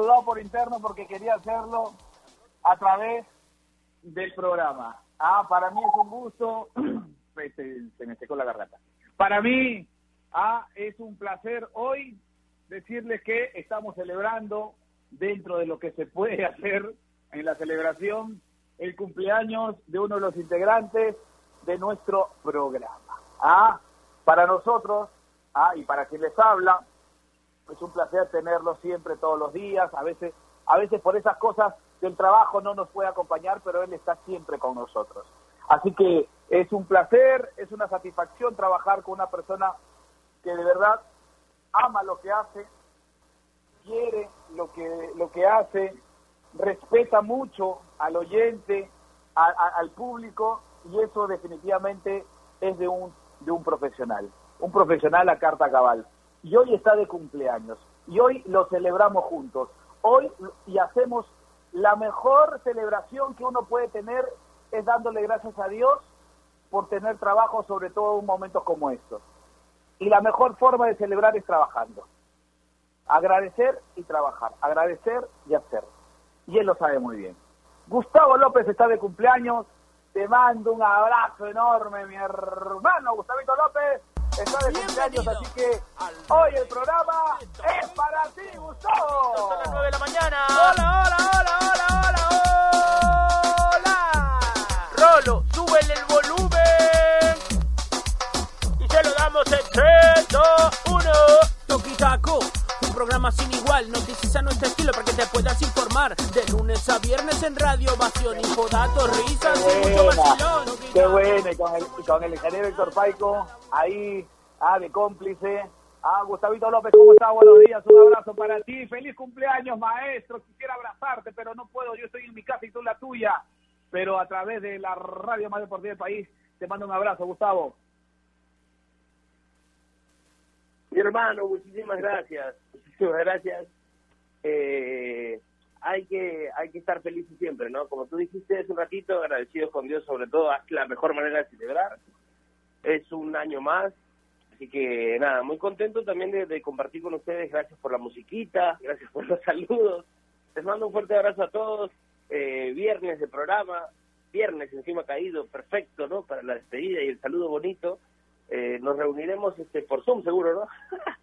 saludado por interno porque quería hacerlo a través del programa. Ah, para mí es un gusto, se, se me secó la garganta. Para mí, ah, es un placer hoy decirles que estamos celebrando dentro de lo que se puede hacer en la celebración el cumpleaños de uno de los integrantes de nuestro programa. Ah, para nosotros, ah, y para quien les habla, es un placer tenerlo siempre todos los días, a veces, a veces por esas cosas del trabajo no nos puede acompañar, pero él está siempre con nosotros. Así que es un placer, es una satisfacción trabajar con una persona que de verdad ama lo que hace, quiere lo que, lo que hace, respeta mucho al oyente, al público, y eso definitivamente es de un, de un profesional, un profesional a carta cabal. Y hoy está de cumpleaños, y hoy lo celebramos juntos. Hoy y hacemos la mejor celebración que uno puede tener es dándole gracias a Dios por tener trabajo, sobre todo en momentos como estos. Y la mejor forma de celebrar es trabajando. Agradecer y trabajar. Agradecer y hacer. Y él lo sabe muy bien. Gustavo López está de cumpleaños. Te mando un abrazo enorme, mi hermano Gustavito López. Está de cumpleaños, así que hoy el programa es para ti, Gustavo. Son las 9 de la mañana. Hola, hola, hola, hola, hola, hola. Rolo, súbele el volumen. Y se lo damos en 3, 2, 1. Toque y Taco, un programa sin igual, noticias a nuestro estilo para que te puedas informar. De lunes a viernes en radio, ovación, infodatos, risas y mucho vacilón. Qué buena, y con el, con el ingeniero Héctor Paico, ahí, ah, de cómplice. Ah, Gustavito López, ¿cómo estás? Buenos días, un abrazo para ti. Feliz cumpleaños, maestro. Quisiera abrazarte, pero no puedo. Yo estoy en mi casa y tú en la tuya. Pero a través de la radio más deportiva del país, te mando un abrazo, Gustavo. Mi hermano, muchísimas gracias. Muchísimas gracias. Eh, hay que hay que estar felices siempre, ¿no? Como tú dijiste hace un ratito, agradecidos con Dios sobre todo, es la mejor manera de celebrar. Es un año más, así que nada, muy contento también de, compartir con ustedes. Gracias por la musiquita, gracias por los saludos. Les mando un fuerte abrazo a todos. Eh, viernes de programa, viernes encima caído, perfecto, ¿no? Para la despedida y el saludo bonito. Eh, nos reuniremos este por Zoom seguro, ¿no?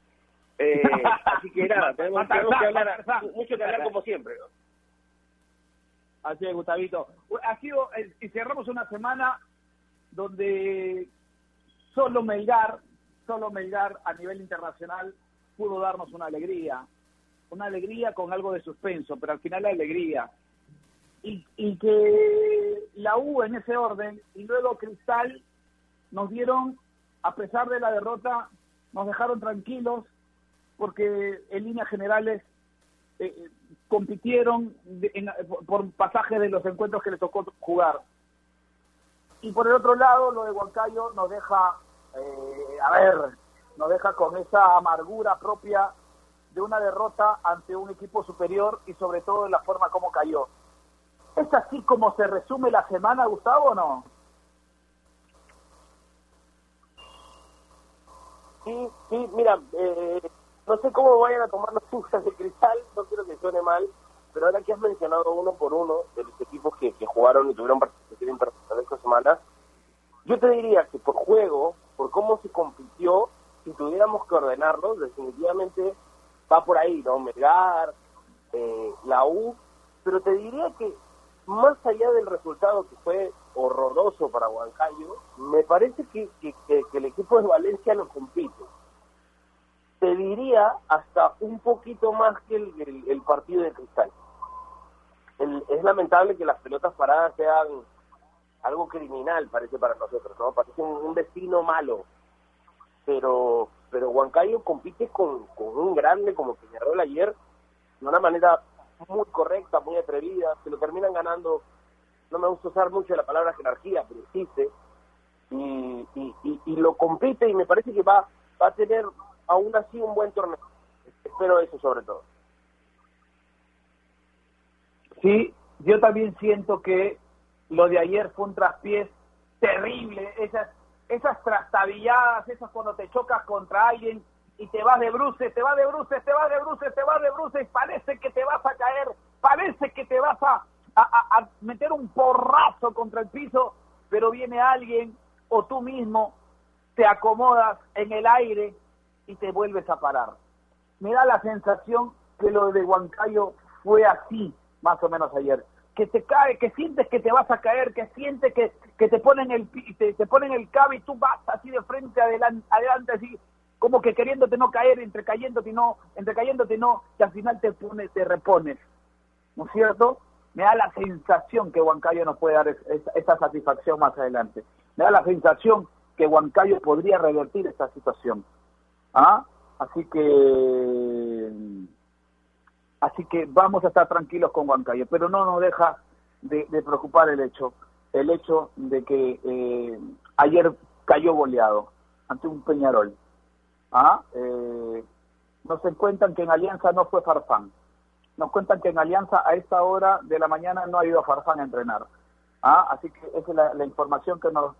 Eh, así que nada, tenemos, tenemos que hablar, mucho que hablar como siempre, ¿no? Así es, Gustavito. Ha sido, eh, y cerramos una semana donde solo Melgar, solo Melgar a nivel internacional pudo darnos una alegría, una alegría con algo de suspenso, pero al final la alegría. Y, y que la U en ese orden y luego Cristal nos dieron, a pesar de la derrota, nos dejaron tranquilos porque en líneas generales eh, eh, compitieron de- en- por- por pasaje de los encuentros que les tocó jugar. Y por el otro lado, lo de Huancayo nos deja, eh, a ver, nos deja con esa amargura propia de una derrota ante un equipo superior y sobre todo de la forma como cayó. ¿Es así como se resume la semana, Gustavo, o no? Sí, sí, mira, eh, no sé cómo vayan a tomar los hinchas de cristal, no quiero que suene mal, pero ahora que has mencionado uno por uno de los equipos que, que jugaron y tuvieron participación internacional esta semana, yo te diría que por juego, por cómo se compitió, si tuviéramos que ordenarlos, definitivamente va por ahí, ¿no? Melgar, eh, la U, pero te diría que más allá del resultado que fue horroroso para Huancayo, me parece que, que- el equipo de Valencia lo compite. Te diría hasta un poquito más que el partido de Cristal. es lamentable que las pelotas paradas sean algo criminal, parece para nosotros, ¿no? Parece un, un destino malo. Pero pero Huancayo compite con, con un grande como Peñarol ayer de una manera muy correcta, muy atrevida, se lo terminan ganando, no me gusta usar mucho la palabra jerarquía, pero existe, y, y, y, lo compite y me parece que va, va a tener aún así un buen torneo. Espero eso sobre todo. Sí, yo también siento que lo de ayer fue un traspiés terrible, esas, esas trastabilladas, esas cuando te chocas contra alguien y te vas de bruces, te vas de bruces, te vas de bruces, te vas de bruces, parece que te vas a caer, parece que te vas a, a, meter un porrazo contra el piso, pero viene alguien o tú mismo te acomodas en el aire y te vuelves a parar. Me da la sensación que lo de Huancayo fue así, más o menos ayer. Que te cae, que sientes que te vas a caer, que sientes que, que te ponen el te, te ponen el cabe y tú vas así de frente adelante, adelante así como que queriéndote no caer, entre cayéndote y no, entre cayéndote y no, que al final te pones, te repones. ¿No es cierto? Me da la sensación que Huancayo nos puede dar esa, satisfacción más adelante. Me da la sensación que Huancayo podría revertir esta situación. ¿Ah? Así que así que vamos a estar tranquilos con Huancayo, pero no nos deja de, preocupar el hecho, el hecho de que eh, ayer cayó goleado ante un Peñarol. ¿Ah? Eh, nos cuentan que en Alianza no fue Farfán. Nos cuentan que en Alianza a esta hora de la mañana no ha ido Farfán a entrenar. ¿Ah? Así que esa es la, la información que nos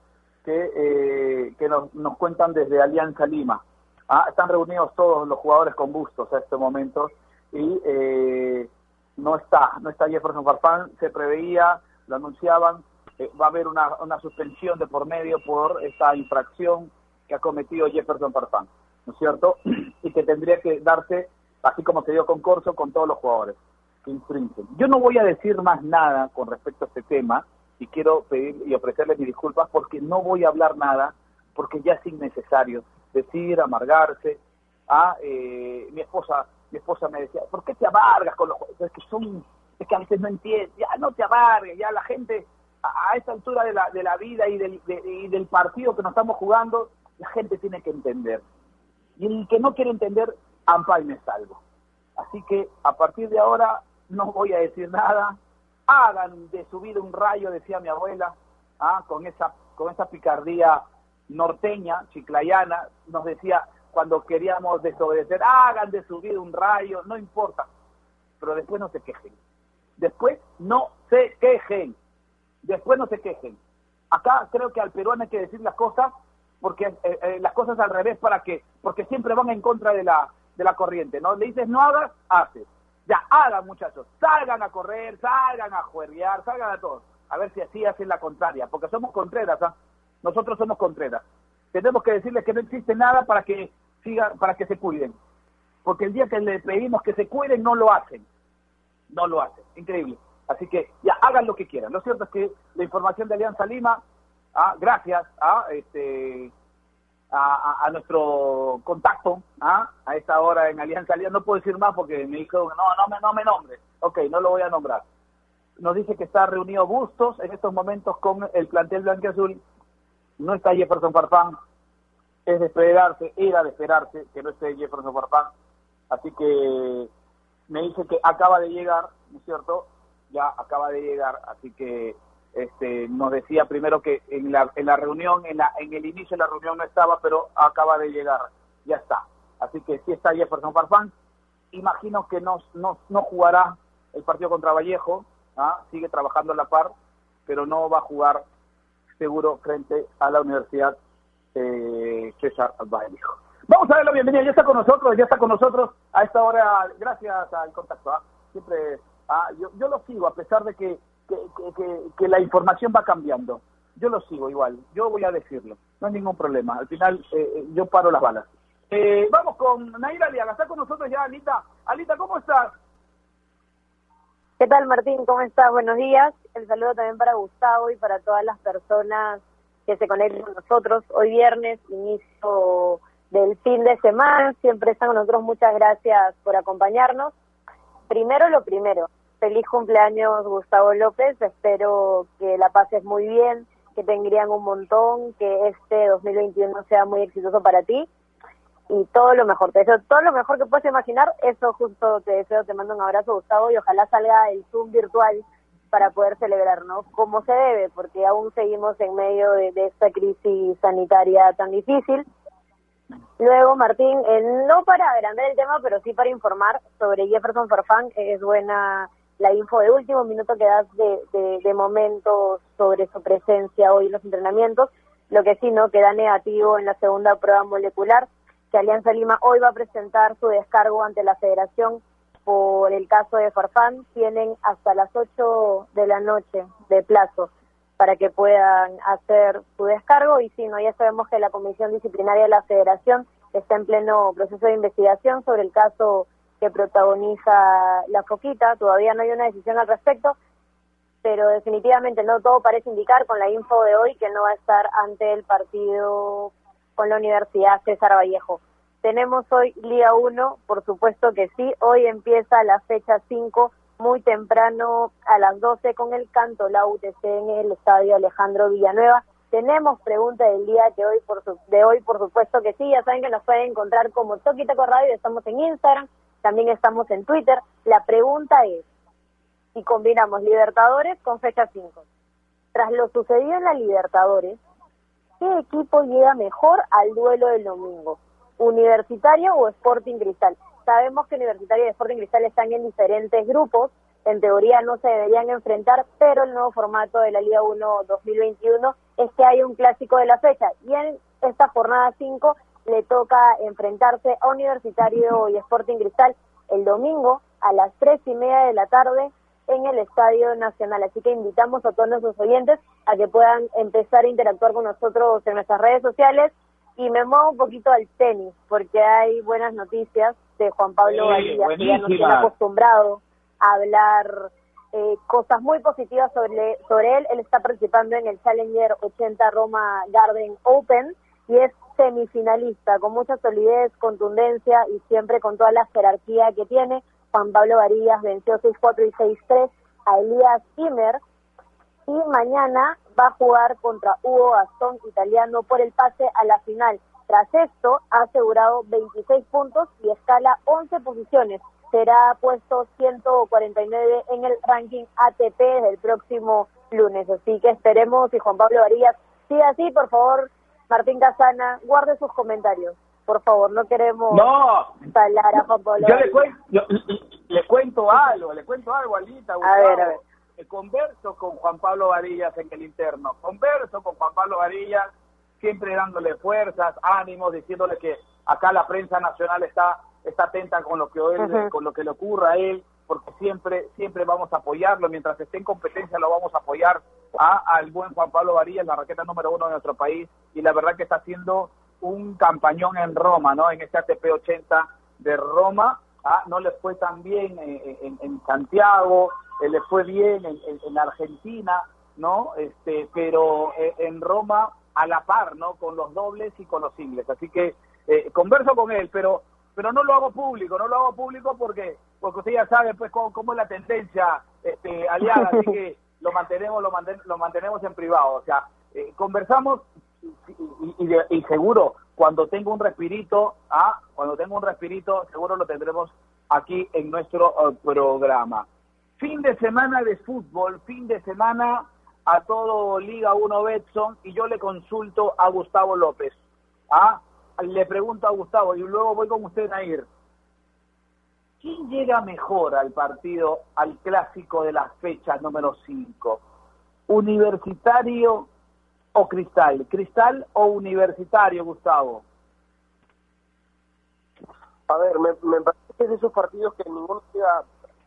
que, eh, que nos, nos cuentan desde Alianza Lima. ¿Ah? Están reunidos todos los jugadores con Bustos a este momento y eh, no está, no está Jefferson Farfán, se preveía, lo anunciaban, eh, va a haber una, una suspensión de por medio por esta infracción que ha cometido Jefferson Farfán, ¿no es cierto? Y que tendría que darse, así como se dio con Corso, con todos los jugadores que. Yo no voy a decir más nada con respecto a este tema y quiero pedir y ofrecerle mis disculpas porque no voy a hablar nada, porque ya es innecesario decir, amargarse. Ah, eh, mi esposa mi esposa me decía, ¿por qué te amargas con los juegos? Es que son, es que a veces no entiendes, ya no te amargues, ya la gente a, a esta altura de la, de la vida y del, de, y del partido que nos estamos jugando, la gente tiene que entender. Y el que no quiere entender, ampa y me salvo. Así que a partir de ahora no voy a decir nada, hagan de su vida un rayo, decía mi abuela, ¿ah? con esa con esa picardía norteña, chiclayana, nos decía, cuando queríamos desobedecer, hagan de su vida un rayo, no importa, pero después no se quejen. Después no se quejen. Después no se quejen. Acá creo que al peruano hay que decir las cosas porque eh, eh, las cosas al revés para que porque siempre van en contra de la de la corriente, ¿no? Le dices no hagas, haces. Ya, hagan muchachos, salgan a correr, salgan a juerguear, salgan a todos. A ver si así hacen la contraria, porque somos contreras, ¿ah? Nosotros somos contreras. Tenemos que decirles que no existe nada para que siga, para que se cuiden. Porque el día que le pedimos que se cuiden, no lo hacen. No lo hacen. Increíble. Así que ya hagan lo que quieran. Lo cierto es que la información de Alianza Lima, ah, gracias a este a, a, nuestro contacto ¿ah? a esta hora en Alianza Lima, no puedo decir más porque me dijo, no, no me, no me nombre. Ok, no lo voy a nombrar. Nos dice que está reunido Bustos en estos momentos con el plantel blanqueazul. No está Jefferson Farfán, es de esperarse, era de esperarse que no esté Jefferson Farfán. Así que me dice que acaba de llegar, ¿no es cierto? Ya acaba de llegar, así que este nos decía primero que en la, en la reunión, en, la, en el inicio de la reunión no estaba, pero acaba de llegar, ya está. Así que sí está Jefferson Farfán. Imagino que no, no, no jugará el partido contra Vallejo, ¿ah? sigue trabajando a la par, pero no va a jugar seguro frente a la Universidad eh, César Vallejo. Vamos a dar la bienvenida, ya está con nosotros, ya está con nosotros a esta hora, gracias al contacto. ¿ah? Siempre, ah, yo, yo lo sigo, a pesar de que, que, que, que, la información va cambiando. Yo lo sigo igual, yo voy a decirlo, no hay ningún problema. Al final, eh, yo paro las balas. Eh, vamos con Naira Aliaga, está con nosotros ya Alita. Alita, ¿cómo estás? ¿Qué tal Martín? ¿Cómo estás? Buenos días. El saludo también para Gustavo y para todas las personas que se conectan con nosotros. Hoy viernes, inicio del fin de semana. Siempre están con nosotros. Muchas gracias por acompañarnos. Primero lo primero. Feliz cumpleaños, Gustavo López. Espero que la pases muy bien, que te engrían un montón, que este 2021 sea muy exitoso para ti y todo lo mejor. Te deseo todo lo mejor que puedas imaginar. Eso justo te deseo, te mando un abrazo, Gustavo, y ojalá salga el Zoom virtual para poder celebrar, ¿no? Como se debe, porque aún seguimos en medio de, de esta crisis sanitaria tan difícil. Luego, Martín, eh, no para agrandar el tema, pero sí para informar sobre Jefferson Farfán, es buena la info de último minuto que das de, de, de momento sobre su presencia hoy en los entrenamientos. Lo que sí, ¿no? Queda negativo en la segunda prueba molecular, que Alianza Lima hoy va a presentar su descargo ante la Federación por el caso de Farfán. Tienen hasta las 8 de la noche de plazo para que puedan hacer su descargo y si no, ya sabemos que la Comisión Disciplinaria de la Federación está en pleno proceso de investigación sobre el caso que protagoniza la Foquita, todavía no hay una decisión al respecto, pero definitivamente no todo parece indicar con la info de hoy que no va a estar ante el partido con la Universidad César Vallejo. Tenemos hoy Liga 1, por supuesto que sí, hoy empieza la fecha 5 muy temprano a las 12 con el canto la UTC en el estadio Alejandro Villanueva. Tenemos pregunta del día de hoy, por de hoy, por supuesto que sí. Ya saben que nos pueden encontrar como Toquitaco Radio. Estamos en Instagram, también estamos en Twitter. La pregunta es si combinamos Libertadores con fecha 5. Tras lo sucedido en la Libertadores, ¿qué equipo llega mejor al duelo del domingo? ¿Universitario o Sporting Cristal? Sabemos que Universitario y Sporting Cristal están en diferentes grupos, en teoría no se deberían enfrentar, pero el nuevo formato de la Liga 1 2021 es que hay un clásico de la fecha y en esta jornada 5 le toca enfrentarse a Universitario y Sporting Cristal el domingo a las tres y media de la tarde en el Estadio Nacional. Así que invitamos a todos nuestros oyentes a que puedan empezar a interactuar con nosotros en nuestras redes sociales y me muevo un poquito al tenis porque hay buenas noticias de Juan Pablo Sí, que ya nos tiene acostumbrado a hablar eh, cosas muy positivas sobre, sobre él. Él está participando en el Challenger 80 Roma Garden Open y es semifinalista con mucha solidez, contundencia y siempre con toda la jerarquía que tiene. Juan Pablo Varillas venció 6-4 y 6-3 a Elías Zimmer y mañana va a jugar contra Hugo Gastón italiano por el pase a la final. Tras esto, ha asegurado 26 puntos y escala 11 posiciones. Será puesto 149 en el ranking ATP desde el próximo lunes. Así que esperemos si Juan Pablo Varillas sigue así, por favor, Martín Casana, guarde sus comentarios. Por favor, no queremos No, salar a Juan Pablo yo le, Varillas. cuen- yo- le cuento algo, le cuento algo, Alita. A ver, a ver. Eh, Converso con Juan Pablo Varillas en el interno. Converso con Juan Pablo Varillas, siempre dándole fuerzas, ánimos, diciéndole que acá la prensa nacional está está atenta con lo que él, con lo que le ocurra a él, porque siempre siempre vamos a apoyarlo mientras esté en competencia lo vamos a apoyar a, al buen Juan Pablo Varillas, la raqueta número uno de nuestro país y la verdad que está haciendo un campañón en Roma, ¿no? En este ATP 80 de Roma, ah, no le fue tan bien en, en- Santiago, eh, le fue bien en, en- en Argentina, ¿no? Este, pero eh, en Roma a la par, ¿no? Con los dobles y con los singles. Así que eh, converso con él, pero pero no lo hago público, no lo hago público porque porque usted ya sabe pues cómo, cómo es la tendencia este, aliada, así que lo mantenemos lo, manten- lo mantenemos en privado, o sea, eh, conversamos y, y- y de- y seguro cuando tengo un respirito, ah, cuando tengo un respirito, seguro lo tendremos aquí en nuestro eh, programa. Fin de semana de fútbol, fin de semana a todo Liga 1 Betson y yo le consulto a Gustavo López. ¿ah? Le pregunto a Gustavo y luego voy con usted a ir. ¿Quién llega mejor al partido, al clásico de las fechas número 5? ¿Universitario o Cristal? ¿Cristal o Universitario, Gustavo? A ver, me, me parece que es de esos partidos que ninguno llega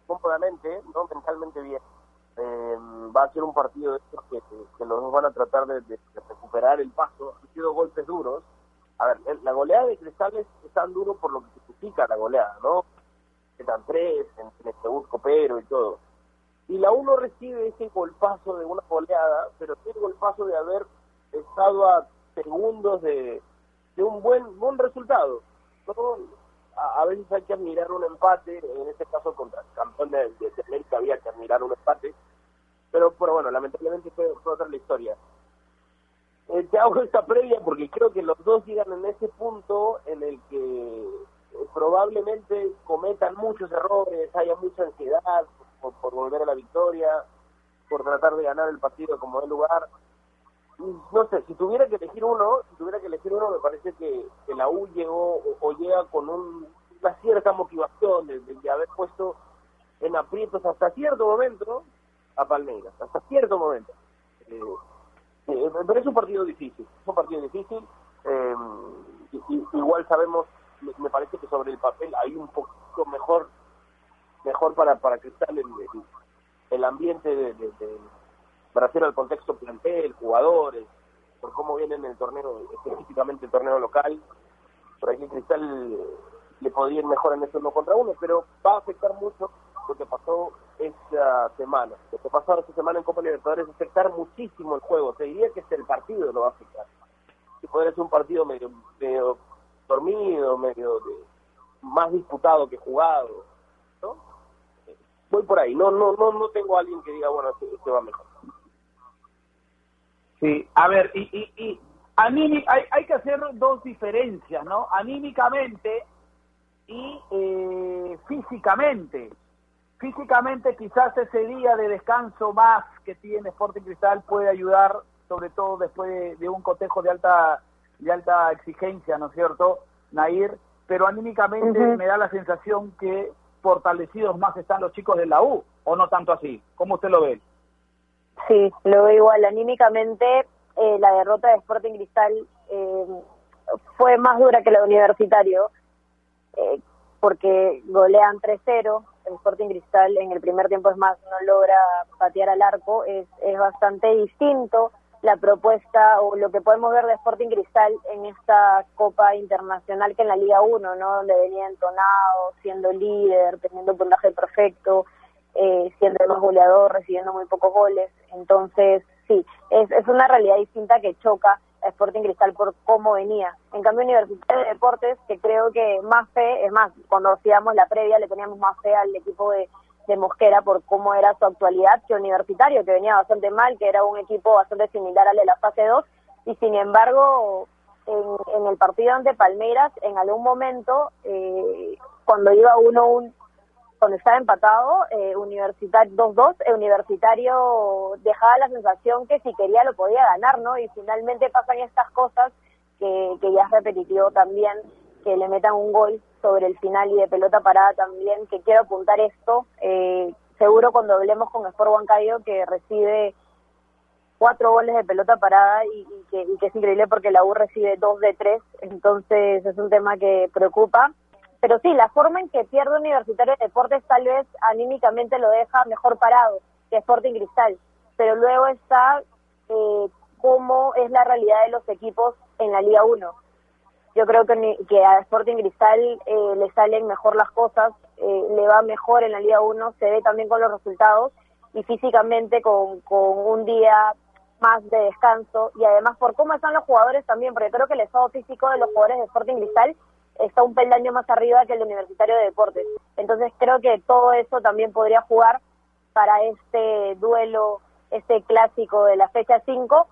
cómodamente, no mentalmente bien. Eh, va a ser un partido de estos que, los dos van a tratar de- de recuperar el paso. Han sido golpes duros. A ver, la goleada de Cristales es tan duro por lo que significa la goleada, ¿no? Están tres, en, en segundo copero y todo. Y la uno recibe ese golpazo de una goleada, pero sí el golpazo de haber estado a segundos de, de un buen buen resultado. ¿no? a, veces hay que admirar un empate, en este caso contra el campeón de, de, América había que admirar un empate, pero, pero bueno, lamentablemente fue, otra la historia. Eh, te hago esta previa porque creo que los dos llegan en ese punto en el que eh, probablemente cometan muchos errores, haya mucha ansiedad por, por volver a la victoria, por tratar de ganar el partido como de lugar no sé, si tuviera que elegir uno, si tuviera que elegir uno, me parece que, la U llegó o, llega con una cierta motivación de, haber puesto en aprietos hasta cierto momento a Palmeiras, hasta cierto momento. Eh, eh, pero es un partido difícil, es un partido difícil. Eh, igual sabemos, me, parece que sobre el papel hay un poquito mejor mejor para, para Cristal el, el, ambiente de para hacer al contexto plantel, jugadores, por cómo viene en el torneo, específicamente el torneo local. Por aquí Cristal le podía ir mejor en ese uno contra uno, pero va a afectar mucho lo que pasó esta semana. Lo que pasó esta semana en Copa Libertadores va a afectar muchísimo el juego. Te diría que es el partido lo va a afectar. Si podría ser un partido medio, medio dormido, medio más disputado que jugado, ¿no? Voy por ahí. No, no, no, no tengo a alguien que diga, bueno, se este va mejor. Sí, a ver, y, y, y hay, hay que hacer dos diferencias, ¿no? Anímicamente y eh, físicamente. Físicamente quizás ese día de descanso más que tiene Sporting Cristal puede ayudar, sobre todo después de, un cotejo de alta de alta exigencia, ¿no es cierto, Nair? Pero anímicamente me da la sensación que fortalecidos más están los chicos de la U, o no tanto así. ¿Cómo usted lo ve? Sí, lo veo igual. Anímicamente, eh, la derrota de Sporting Cristal eh, fue más dura que la de Universitario, eh, porque golean 3-0. El Sporting Cristal en el primer tiempo, es más, no logra patear al arco. Es, es bastante distinto la propuesta o lo que podemos ver de Sporting Cristal en esta Copa Internacional que en la Liga 1, ¿no? Donde venía entonado, siendo líder, teniendo puntaje perfecto eh, siendo el más goleador, recibiendo muy pocos goles. Entonces, sí, es, es una realidad distinta que choca Sporting Cristal por cómo venía. En cambio, Universitario de Deportes, que creo que más fe, es más, cuando hacíamos la previa le teníamos más fe al equipo de, de Mosquera por cómo era su actualidad que Universitario, que venía bastante mal, que era un equipo bastante similar al de la fase 2, y sin embargo, en, en el partido ante Palmeiras, en algún momento, eh, cuando iba uno un cuando estaba empatado, eh, Universitario 2-2, el Universitario dejaba la sensación que si quería lo podía ganar, ¿no? Y finalmente pasan estas cosas que, que ya es repetitivo también, que le metan un gol sobre el final y de pelota parada también, que quiero apuntar esto, eh, seguro cuando hablemos con Sport Huancayo que recibe cuatro goles de pelota parada y, que, y que es increíble porque la U recibe dos de tres, entonces es un tema que preocupa pero sí, la forma en que pierde Universitario de Deportes tal vez anímicamente lo deja mejor parado que Sporting Cristal, pero luego está eh, cómo es la realidad de los equipos en la Liga 1. Yo creo que, que a Sporting Cristal eh, le salen mejor las cosas, eh, le va mejor en la Liga 1, se ve también con los resultados y físicamente con, con un día más de descanso y además por cómo están los jugadores también, porque creo que el estado físico de los jugadores de Sporting Cristal está un peldaño más arriba que el Universitario de Deportes. Entonces creo que todo eso también podría jugar para este duelo, este clásico de la fecha 5,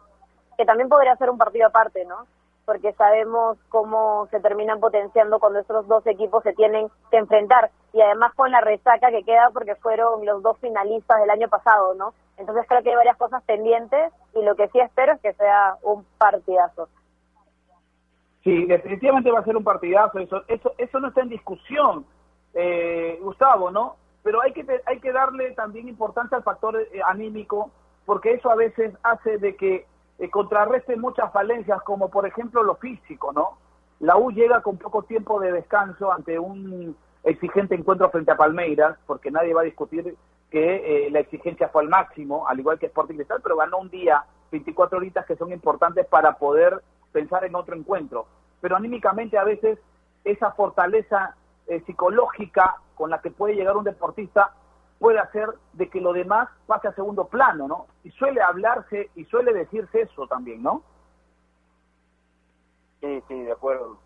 que también podría ser un partido aparte, ¿no? Porque sabemos cómo se terminan potenciando cuando estos dos equipos se tienen que enfrentar. Y además con la resaca que queda porque fueron los dos finalistas del año pasado, ¿no? Entonces creo que hay varias cosas pendientes y lo que sí espero es que sea un partidazo. Sí, definitivamente va a ser un partidazo, eso, eso, eso no está en discusión, eh, Gustavo, ¿no? Pero hay que, hay que darle también importancia al factor eh, anímico, porque eso a veces hace de que eh, contrarreste muchas falencias, como por ejemplo lo físico, ¿no? La U llega con poco tiempo de descanso ante un exigente encuentro frente a Palmeiras, porque nadie va a discutir que eh, la exigencia fue al máximo, al igual que Sporting Cristal, pero ganó un día, 24 horitas que son importantes para poder pensar en otro encuentro. Pero anímicamente a veces esa fortaleza eh, psicológica con la que puede llegar un deportista puede hacer de que lo demás pase a segundo plano, ¿no? Y suele hablarse y suele decirse eso también, ¿no? Sí, sí, de acuerdo.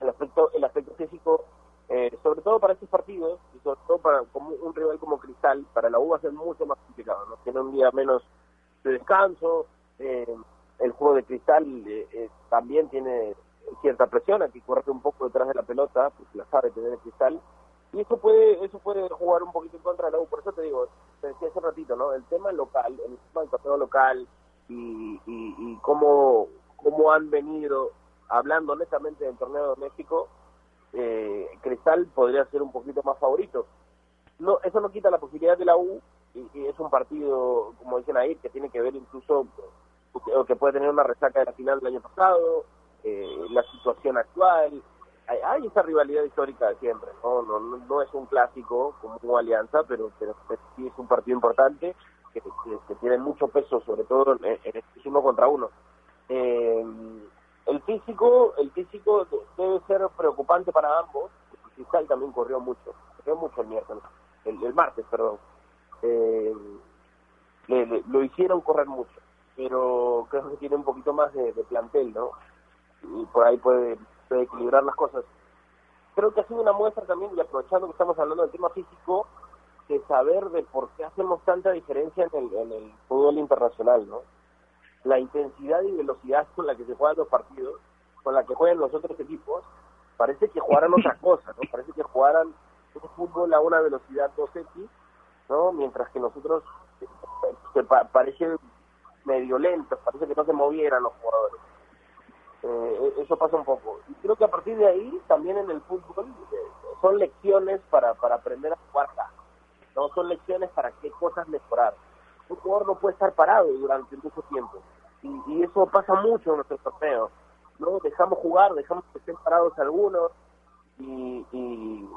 El aspecto, el aspecto físico Eh, sobre todo para estos partidos, y sobre todo para como un rival como Cristal, para la U va a ser mucho más complicado, ¿no? Tiene un día menos de descanso, eh, el juego de Cristal eh, también tiene cierta presión, aquí corre un poco detrás de la pelota, porque la sabe tener Cristal, y eso puede eso puede jugar un poquito en contra de la U, por eso te digo, te decía hace ratito, ¿no? El tema local, el tema del torneo local y, y, y cómo, cómo han venido hablando honestamente del torneo doméstico, eh, Cristal podría ser un poquito más favorito. No, eso no quita la posibilidad de la U, y, es un partido, como dicen ahí, que tiene que ver incluso, o que puede tener una resaca de la final del año pasado, eh, la situación actual, hay, esa rivalidad histórica de siempre, ¿no? No, no, es un clásico como una alianza, pero, pero sí es un partido importante que, que, tiene mucho peso, sobre todo en, en, es uno contra uno. Eh, el físico, el físico debe ser preocupante para ambos. El Cristal también corrió mucho, corrió mucho el miércoles, el, martes, perdón. Eh, lo hicieron correr mucho, pero creo que tiene un poquito más de, plantel, ¿no? Y por ahí puede, equilibrar las cosas. Creo que ha sido una muestra también, y aprovechando que estamos hablando del tema físico, de saber de por qué hacemos tanta diferencia en el, en el fútbol internacional, ¿no? la intensidad y velocidad con la que se juegan los partidos, con la que juegan los otros equipos, parece que jugaran otra cosa, ¿no? Parece que jugaran un fútbol a una velocidad 2X, ¿no? Mientras que nosotros se parece medio lento, parece que no se movieran los jugadores. Eh, eso pasa un poco. Y creo que a partir de ahí, también en el fútbol, eh, son lecciones para, para aprender a jugar ¿no? Son lecciones para qué cosas mejorar. Un jugador no puede estar parado durante mucho tiempo y, eso pasa mucho en nuestros torneos, ¿no? Dejamos jugar, dejamos que estén parados algunos y, y,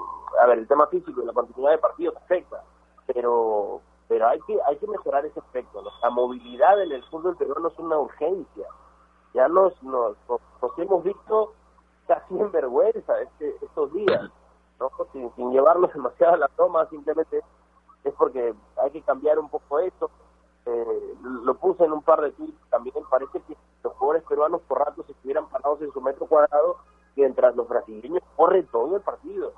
a ver, el tema físico y la continuidad de partidos afecta, pero pero hay que hay que mejorar ese aspecto, la movilidad en el fútbol peruano es una urgencia, ya nos nos, nos, hemos visto casi en vergüenza este, estos días, ¿no? sin, sin llevarnos demasiado a la toma, simplemente es porque hay que cambiar un poco esto, eh, lo puse en un par de tweets también, parece que los jugadores peruanos por ratos estuvieran parados en su metro cuadrado mientras los brasileños corren todo el partido.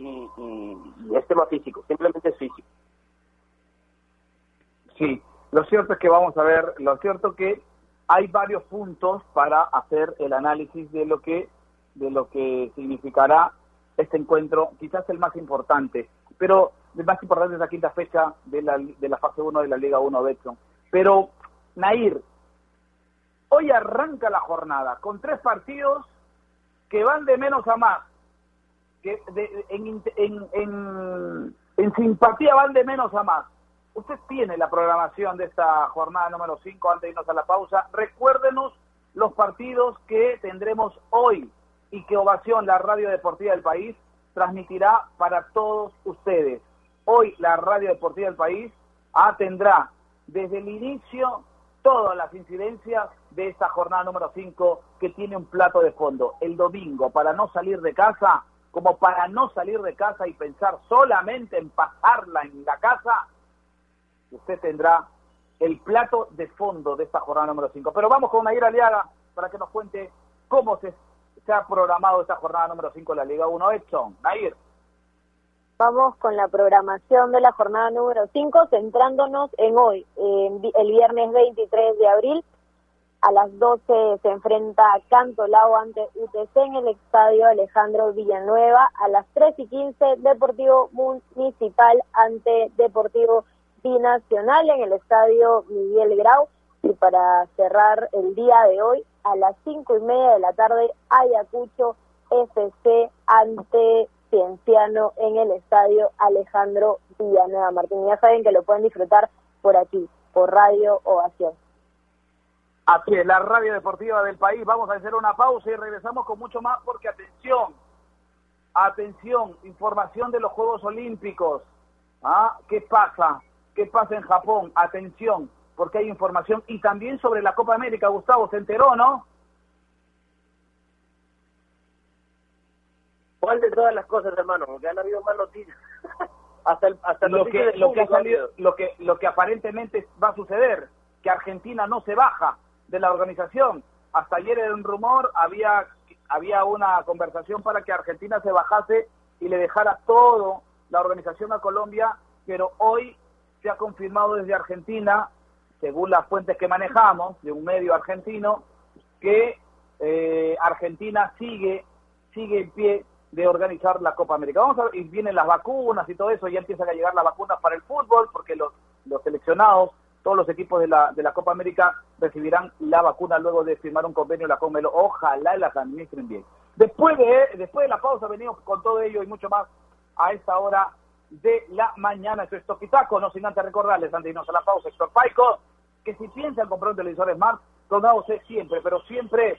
Y, y, es tema físico, simplemente es físico. Sí, lo cierto es que vamos a ver, lo cierto que hay varios puntos para hacer el análisis de lo que de lo que significará este encuentro, quizás el más importante, pero el más importante es la quinta fecha de la, de la fase 1 de la Liga 1 hecho. Pero, Nair, hoy arranca la jornada con tres partidos que van de menos a más, que en, en, en, en simpatía van de menos a más. Usted tiene la programación de esta jornada número 5 antes de irnos a la pausa. Recuérdenos los partidos que tendremos hoy y que Ovación, la radio deportiva del país, transmitirá para todos ustedes. Hoy la radio deportiva del país tendrá desde el inicio todas las incidencias de esta jornada número 5 que tiene un plato de fondo. El domingo, para no salir de casa, como para no salir de casa y pensar solamente en pasarla en la casa, usted tendrá el plato de fondo de esta jornada número 5. Pero vamos con Nair Aliaga para que nos cuente cómo se, ha programado esta jornada número 5 de la Liga 1. Edson, Nair. Vamos con la programación de la jornada número 5, centrándonos en hoy, el viernes 23 de abril. A las 12 se enfrenta Cantolao ante UTC en el estadio Alejandro Villanueva. A las 3 y 15, Deportivo Municipal ante Deportivo Binacional en el estadio Miguel Grau. Y para cerrar el día de hoy, a las 5 y media de la tarde, Ayacucho FC ante Cienciano en el estadio Alejandro Villanueva Martín. Ya saben que lo pueden disfrutar por aquí, por Radio Ovación. Así es, la radio deportiva del país. Vamos a hacer una pausa y regresamos con mucho más porque atención, atención, información de los Juegos Olímpicos. ¿Ah? ¿Qué pasa? ¿Qué pasa en Japón? Atención, porque hay información y también sobre la Copa América. Gustavo, ¿se enteró, no? ¿Cuál de todas las cosas, hermano? Porque han habido más noticias. hasta el, hasta lo que lo que ha salido, lo que lo que aparentemente va a suceder, que Argentina no se baja de la organización. Hasta ayer era un rumor, había había una conversación para que Argentina se bajase y le dejara todo la organización a Colombia, pero hoy se ha confirmado desde Argentina, según las fuentes que manejamos, de un medio argentino, que eh, Argentina sigue, sigue en pie de organizar la Copa América. Vamos a ver, y vienen las vacunas y todo eso, ya empiezan a llegar las vacunas para el fútbol, porque los, los seleccionados, todos los equipos de la, de la Copa América recibirán la vacuna luego de firmar un convenio la Comelo. Ojalá las administren bien. Después de, después de la pausa venimos con todo ello y mucho más a esta hora de la mañana. Esto es Toquitaco, no sin antes recordarles, antes de irnos a la pausa, Héctor Paico, que si piensan comprar un televisor Smart, con AOC siempre, pero siempre,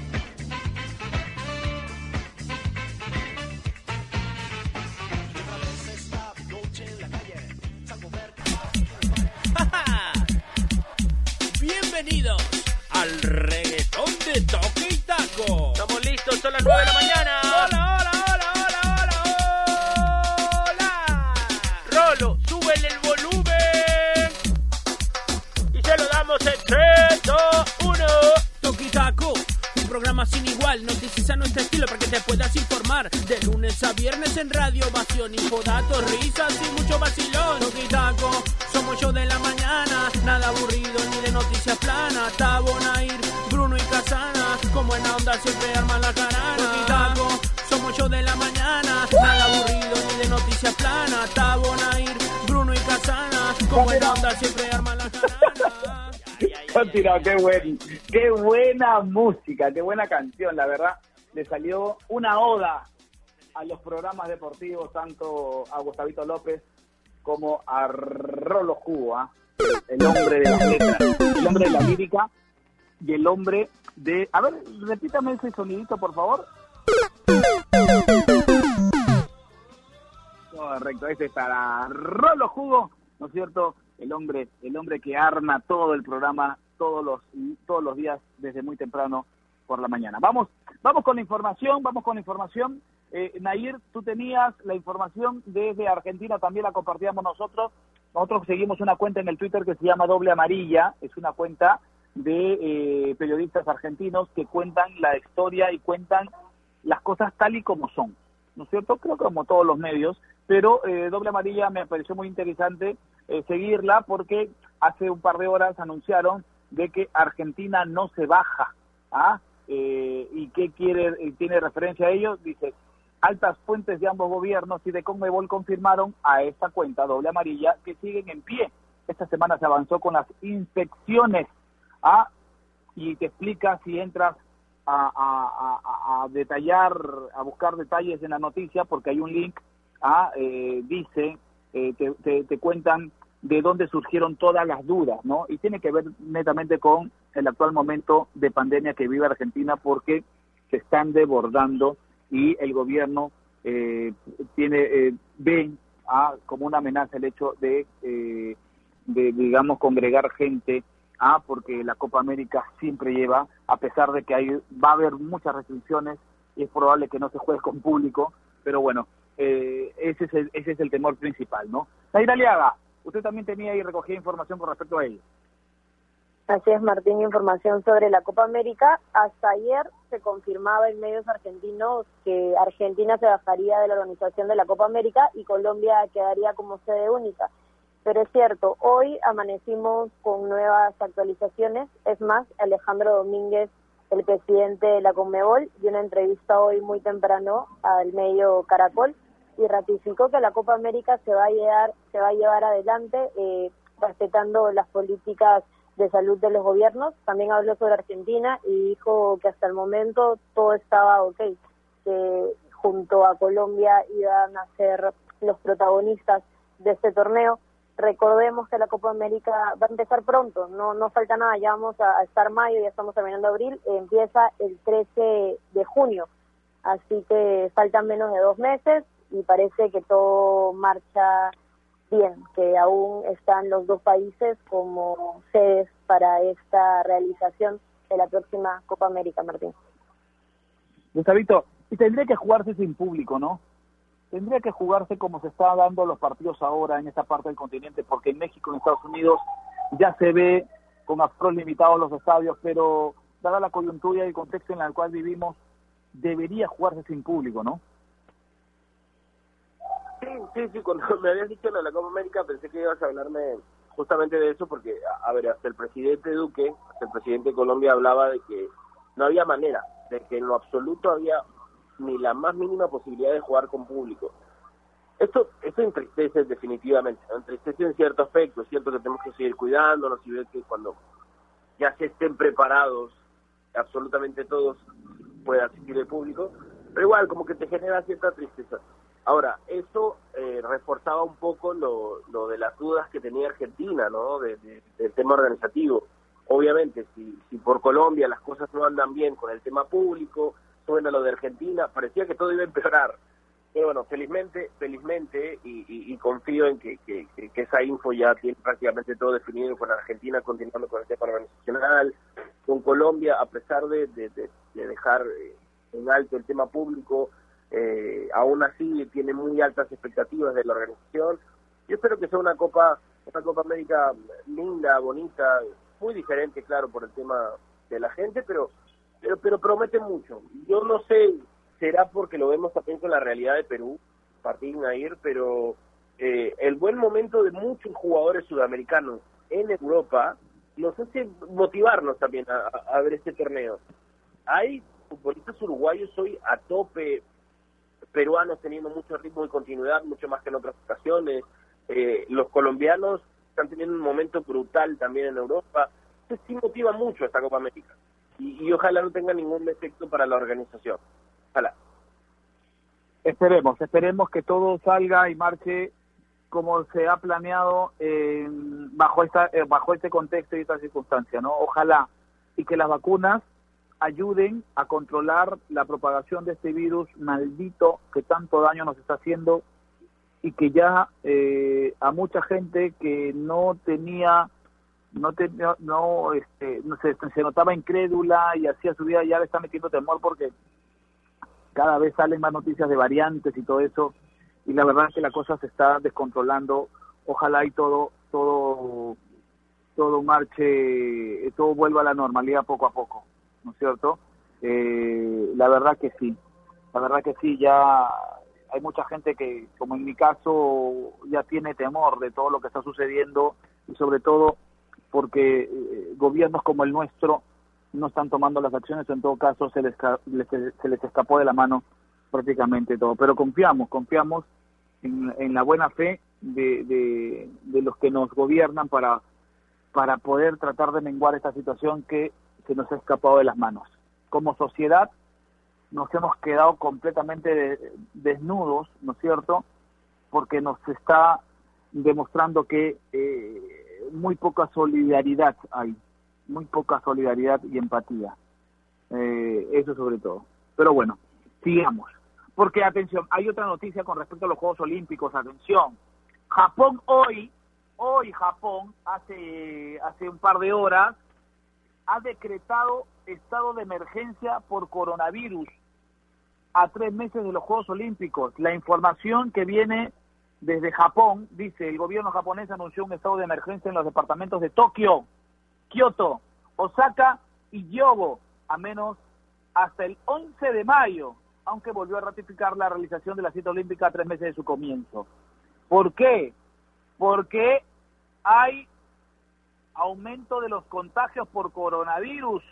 Reggaetón de Toque y Taco. Estamos listos, son las 9 de la mañana. Hola, hola, hola, hola, hola, hola. Rolo, súbele el volumen. Y se lo damos en 3, 2, 1. Toque y Taco, un programa sin igual, noticias a nuestro estilo para que te puedas informar. De lunes a viernes en radio, ovación, infodatos, risas y mucho vacilón. Toque y Taco, somos yo de la mañana, nada aburrido ni de noticias planas. Tabo, Nair, Bruno y siempre arman la y Taco, somos yo de la mañana, nada aburrido ni de noticias planas. Tabo, Nair, Bruno y Casana, como en la onda siempre arman la carana. Continúa, qué, buen, qué buena música, qué buena canción, la verdad. Le salió una oda a los programas deportivos, tanto a Gustavito López como a Rolo Jugo, ¿ah? el hombre de las letras, el hombre de la lírica y el hombre de... A ver, repítame ese sonidito, por favor. Correcto, ese es para Rolo Jugo, ¿no es cierto? El hombre, el hombre que arma todo el programa todos los todos los días desde muy temprano por la mañana. Vamos, vamos con la información, vamos con la información. Eh, Nair, tú tenías la información desde Argentina, también la compartíamos nosotros. Nosotros seguimos una cuenta en el Twitter que se llama Doble Amarilla, es una cuenta de eh, periodistas argentinos que cuentan la historia y cuentan las cosas tal y como son, ¿no es cierto? Creo que como todos los medios, pero eh, Doble Amarilla me pareció muy interesante eh, seguirla porque hace un par de horas anunciaron de que Argentina no se baja, ¿ah? Eh, ¿Y qué quiere, tiene referencia a ello? Dice, altas fuentes de ambos gobiernos y de Conmebol confirmaron a esta cuenta doble amarilla que siguen en pie. Esta semana se avanzó con las inspecciones ¿ah? y te explica si entras a, a, a, a, detallar, a buscar detalles en la noticia, porque hay un link, ¿ah? eh, dice, eh, te, te, cuentan de dónde surgieron todas las dudas, ¿no? Y tiene que ver netamente con el actual momento de pandemia que vive Argentina porque se están desbordando y el gobierno eh, tiene eh, ve ah, como una amenaza el hecho de, eh, de digamos congregar gente ah, porque la Copa América siempre lleva a pesar de que hay va a haber muchas restricciones y es probable que no se juegue con público pero bueno eh, ese es el, ese es el temor principal no Nair Aliaga usted también tenía y recogía información con respecto a ello Así es, Martín, información sobre la Copa América. Hasta ayer se confirmaba en medios argentinos que Argentina se bajaría de la organización de la Copa América y Colombia quedaría como sede única. Pero es cierto, hoy amanecimos con nuevas actualizaciones. Es más, Alejandro Domínguez, el presidente de la Conmebol, dio una entrevista hoy muy temprano al medio Caracol y ratificó que la Copa América se va a llevar, se va a llevar adelante eh, respetando las políticas de salud de los gobiernos. También habló sobre Argentina y dijo que hasta el momento todo estaba ok, que junto a Colombia iban a ser los protagonistas de este torneo. Recordemos que la Copa América va a empezar pronto, no, no falta nada, ya vamos a, estar mayo, ya estamos terminando abril, empieza el 13 de junio, así que faltan menos de dos meses y parece que todo marcha bien, que aún están los dos países como sedes para esta realización de la próxima Copa América, Martín. Gustavito, y tendría que jugarse sin público, ¿no? Tendría que jugarse como se están dando los partidos ahora en esta parte del continente, porque en México, en Estados Unidos, ya se ve con aforos limitados los estadios, pero dada la coyuntura y el contexto en el cual vivimos, debería jugarse sin público, ¿no? Sí, sí, sí, cuando me habías dicho lo de la Copa América pensé que ibas a hablarme justamente de eso porque, a, ver, hasta el presidente Duque, hasta el presidente de Colombia hablaba de que no había manera, de que en lo absoluto había ni la más mínima posibilidad de jugar con público. Esto, esto entristece definitivamente, entristece en cierto aspecto, es cierto que tenemos que seguir cuidándonos y ver que cuando ya se estén preparados absolutamente todos pueda asistir el público, pero igual como que te genera cierta tristeza. Ahora, eso eh, reforzaba un poco lo, lo, de las dudas que tenía Argentina, ¿no? del tema organizativo. Obviamente, si, si por Colombia las cosas no andan bien con el tema público, suena lo de Argentina, parecía que todo iba a empeorar. Pero bueno, felizmente, felizmente, y, confío en que, que, esa info ya tiene prácticamente todo definido con Argentina continuando con el tema organizacional, con Colombia, a pesar de, de, de dejar eh, en alto el tema público, eh, aún así tiene muy altas expectativas de la organización. Yo espero que sea una Copa, una Copa América linda, bonita, muy diferente, claro, por el tema de la gente, pero, pero, pero promete mucho. Yo no sé, será porque lo vemos también con la realidad de Perú, Martín Nair, pero eh, el buen momento de muchos jugadores sudamericanos en Europa nos hace motivarnos también a, ver este torneo. Hay futbolistas uruguayos hoy a tope, peruanos teniendo mucho ritmo y continuidad, mucho más que en otras ocasiones. Eh, los colombianos están teniendo un momento brutal también en Europa. Entonces sí motiva mucho esta Copa América. Y, ojalá no tenga ningún efecto para la organización. Ojalá. Esperemos, esperemos que todo salga y marche como se ha planeado bajo esta eh, bajo este contexto y esta circunstancia, ¿no? Ojalá y que las vacunas ayuden a controlar la propagación de este virus maldito que tanto daño nos está haciendo y que ya eh, a mucha gente que no tenía no tenía, no este no se, se notaba incrédula y hacía su vida ya le está metiendo temor porque cada vez salen más noticias de variantes y todo eso y la verdad es que la cosa se está descontrolando ojalá y todo todo todo marche todo vuelva a la normalidad poco a poco ¿no es cierto? Eh, la verdad que sí, la verdad que sí, ya hay mucha gente que, como en mi caso, ya tiene temor de todo lo que está sucediendo y sobre todo porque eh, gobiernos como el nuestro no están tomando las acciones, en todo caso se les, se les escapó de la mano prácticamente todo. Pero confiamos, confiamos en, en la buena fe de, de, de, los que nos gobiernan para, para poder tratar de menguar esta situación que se nos ha escapado de las manos. Como sociedad nos hemos quedado completamente desnudos, ¿no es cierto? Porque nos está demostrando que eh, muy poca solidaridad hay, muy poca solidaridad y empatía. Eh, eso sobre todo. Pero bueno, sigamos. Porque, atención, hay otra noticia con respecto a los Juegos Olímpicos. Atención, Japón hoy, hoy Japón, hace, hace un par de horas, ha decretado estado de emergencia por coronavirus a tres meses de los Juegos Olímpicos. La información que viene desde Japón dice, el gobierno japonés anunció un estado de emergencia en los departamentos de Tokio, Kioto, Osaka y Yogo, a menos hasta el 11 de mayo, aunque volvió a ratificar la realización de la cita olímpica tres meses de su comienzo. ¿Por qué? Porque hay aumento de los contagios por coronavirus.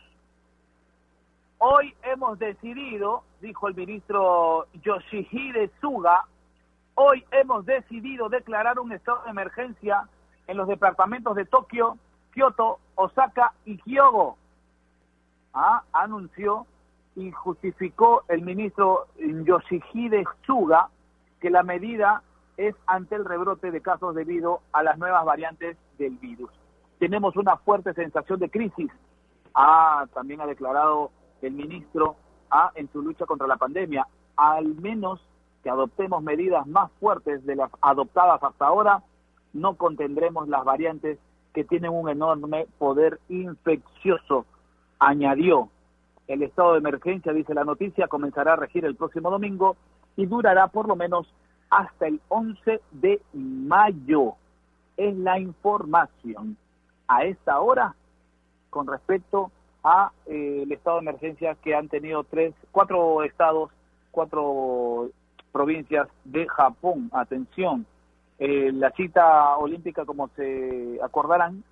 Hoy hemos decidido, dijo el ministro Yoshihide Suga, hoy hemos decidido declarar un estado de emergencia en los departamentos de Tokio, Kioto, Osaka y Hyogo. Ah, anunció y justificó el ministro Yoshihide Suga que la medida es ante el rebrote de casos debido a las nuevas variantes del virus. Tenemos una fuerte sensación de crisis, ah, también ha declarado el ministro ah, en su lucha contra la pandemia. Al menos que adoptemos medidas más fuertes de las adoptadas hasta ahora, no contendremos las variantes que tienen un enorme poder infeccioso, añadió. El estado de emergencia, dice la noticia, comenzará a regir el próximo domingo y durará por lo menos hasta el 11 de mayo. Es la información a esta hora con respecto a eh, el estado de emergencia que han tenido tres, cuatro estados, cuatro provincias de Japón. Atención, eh, la cita olímpica, como se acordarán,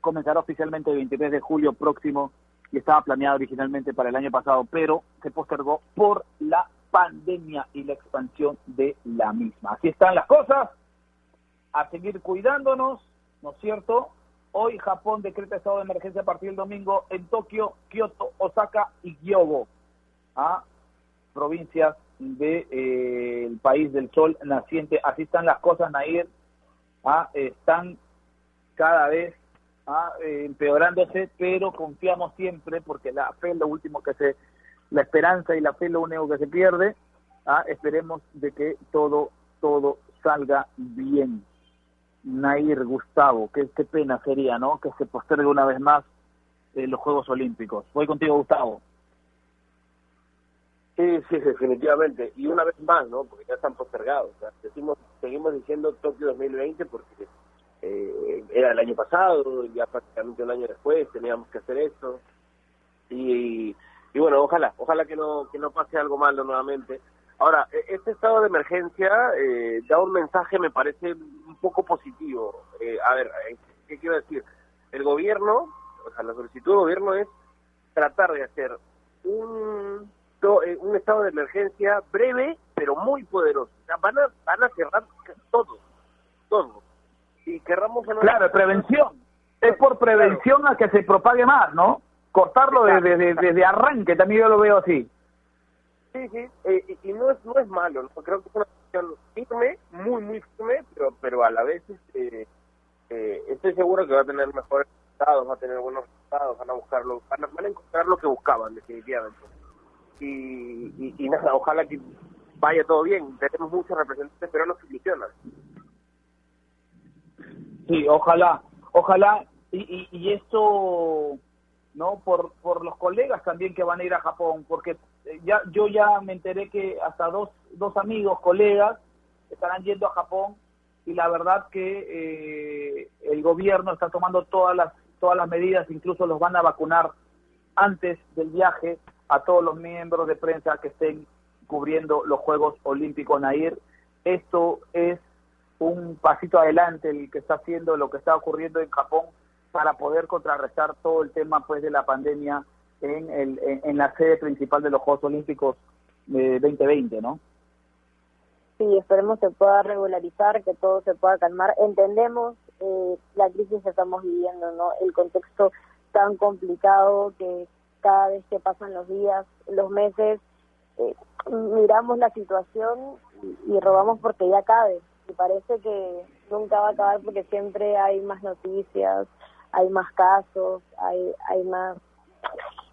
comenzará oficialmente el 23 de julio próximo y estaba planeado originalmente para el año pasado, pero se postergó por la pandemia y la expansión de la misma. Así están las cosas, a seguir cuidándonos, ¿no es cierto? Hoy Japón decreta estado de emergencia a partir del domingo en Tokio, Kioto, Osaka y Hyogo, ¿ah? provincias del de, eh, país del sol naciente. Así están las cosas, Nair. ¿ah? Están cada vez ¿ah? eh, empeorándose, pero confiamos siempre, porque la fe es lo último que se, la esperanza y la fe es lo único que se pierde. ¿ah? Esperemos de que todo, todo salga bien. Nair Gustavo, qué, pena sería, ¿no? Que se postergue una vez más eh, los Juegos Olímpicos. Voy contigo, Gustavo. Sí, sí, definitivamente. Y una vez más, ¿no? Porque ya están postergados. O decimos, seguimos diciendo Tokio 2020 porque eh, era el año pasado, ya prácticamente un año después teníamos que hacer esto. Y, y bueno, ojalá, ojalá que no, que no pase algo malo nuevamente. Ahora, e, este estado de emergencia eh, da un mensaje, me parece, un poco positivo. Eh, a ver, eh, ¿qué quiero decir? El gobierno, o sea, la solicitud del gobierno es tratar de hacer un, un estado de emergencia breve, pero muy poderoso. O sea, van a, van a cerrar todo, todo. Y querramos... Claro, prevención. Es por prevención a que se propague más, ¿no? Cortarlo desde, desde, desde arranque, también yo lo veo así. Sí, sí, eh, y no es, no es malo, ¿no? creo que es una decisión firme, muy, muy firme, pero, pero a la vez este, eh, estoy seguro que va a tener mejores resultados, va a tener buenos resultados, van a buscarlo, van a, van a encontrar lo que buscaban definitivamente. Y, y, nada, ojalá que vaya todo bien, tenemos muchos representantes pero no ilusionan. Sí, ojalá, ojalá, y, y, y esto, ¿no? Por, por los colegas también que van a ir a Japón, porque eh, ya yo ya me enteré que hasta dos, dos amigos, colegas, estarán yendo a Japón y la verdad que eh, el gobierno está tomando todas las todas las medidas, incluso los van a vacunar antes del viaje a todos los miembros de prensa que estén cubriendo los Juegos Olímpicos Nair. Esto es un pasito adelante el que está haciendo lo que está ocurriendo en Japón para poder contrarrestar todo el tema pues de la pandemia en, el, en, la sede principal de los Juegos Olímpicos de 2020, ¿no? Sí, esperemos se pueda regularizar, que todo se pueda calmar. Entendemos eh, la crisis que estamos viviendo, ¿no? El contexto tan complicado que cada vez que pasan los días, los meses, eh, miramos la situación y, robamos porque ya cabe. Y parece que nunca va a acabar porque siempre hay más noticias, hay más casos, hay, hay más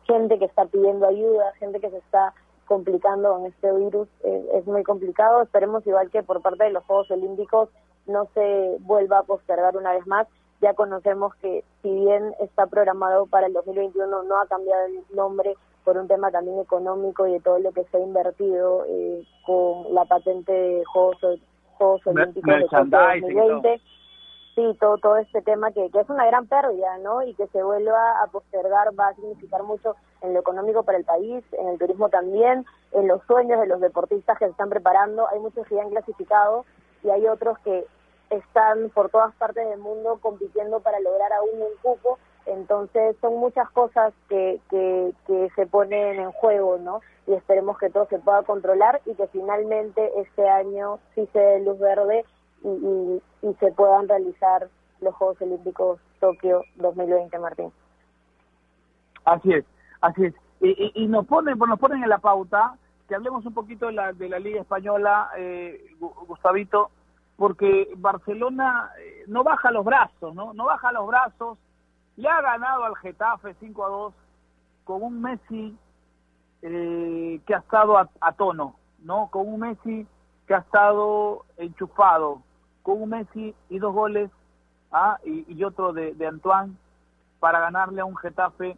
gente que está pidiendo ayuda, gente que se está complicando con este virus, es muy complicado. Esperemos igual que por parte de los Juegos Olímpicos no se vuelva a postergar una vez más. Ya conocemos que si bien está programado para el 2021, no ha cambiado el nombre por un tema también económico y de todo lo que se ha invertido eh, con la patente de Juegos, Juegos Olímpicos de 2020. sí, todo, todo este tema que, que es una gran pérdida, ¿no? Y que se vuelva a postergar va a significar mucho en lo económico para el país, en el turismo también, en los sueños de los deportistas que se están preparando. Hay muchos que ya han clasificado y hay otros que están por todas partes del mundo compitiendo para lograr aún un cupo. Entonces son muchas cosas que, que, que se ponen en juego, ¿no? Y esperemos que todo se pueda controlar y que finalmente este año sí se dé luz verde y, y, y se puedan realizar los Juegos Olímpicos Tokio 2020, Martín. Así es, así es. Y, y, nos ponen, nos ponen en la pauta que hablemos un poquito de la, de la Liga Española, eh, Gustavito, porque Barcelona eh, no baja los brazos, ¿no? No baja los brazos, le ha ganado al Getafe 5 a 2 con un Messi eh, que ha estado a, tono, ¿no? Con un Messi que ha estado enchufado, con un Messi y dos goles ¿ah? y, y, otro de, de, Antoine para ganarle a un Getafe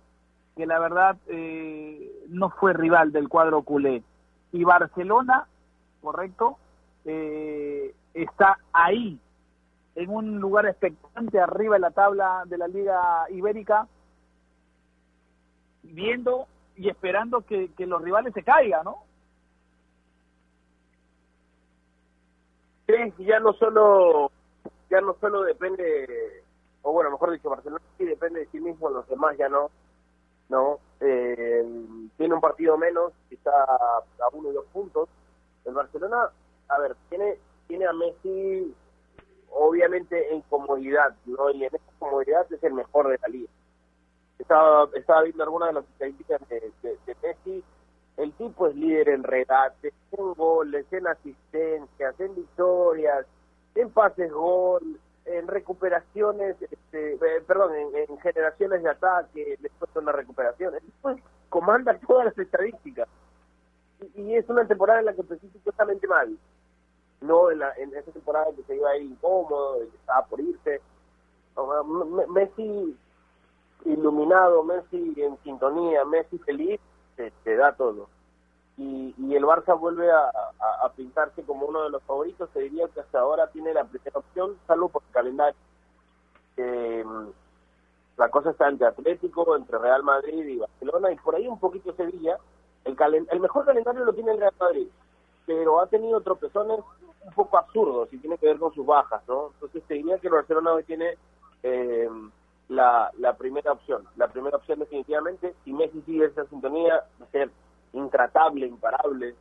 que la verdad eh, no fue rival del cuadro culé. Y Barcelona, correcto, eh, está ahí, en un lugar expectante arriba en la tabla de la Liga Ibérica, viendo y esperando que, que los rivales se caigan, ¿no? Sí, ya no solo ya no solo depende o bueno mejor dicho Barcelona sí depende de sí mismo los demás ya no no eh, tiene un partido menos está a uno y dos puntos el Barcelona a ver tiene tiene a Messi obviamente en comodidad no y en esa comodidad es el mejor de la liga estaba estaba viendo algunas de las estadísticas de, Messi el tipo es líder en regates, en goles, en asistencias, en victorias, en pases gol, en recuperaciones, este, eh, perdón, en, en, generaciones de ataque, después de una recuperación. Después comanda todas las estadísticas. Y, es una temporada en la que empezó supuestamente mal. No en, la, en esa temporada que se iba a ir incómodo, que estaba por irse. Messi iluminado, Messi en sintonía, Messi feliz, te, te da todo. Y, y, el Barça vuelve a, a, pintarse como uno de los favoritos. Se diría que hasta ahora tiene la primera opción, salvo por el calendario. Eh, la cosa está entre Atlético, entre Real Madrid y Barcelona, y por ahí un poquito Sevilla. El, calen el mejor calendario lo tiene el Real Madrid, pero ha tenido tropezones un poco absurdos y tiene que ver con sus bajas, ¿no? Entonces te diría que el Barcelona hoy tiene eh, la, la primera opción. La primera opción definitivamente, si Messi sigue esa sintonía, va a ser intratable, imparable,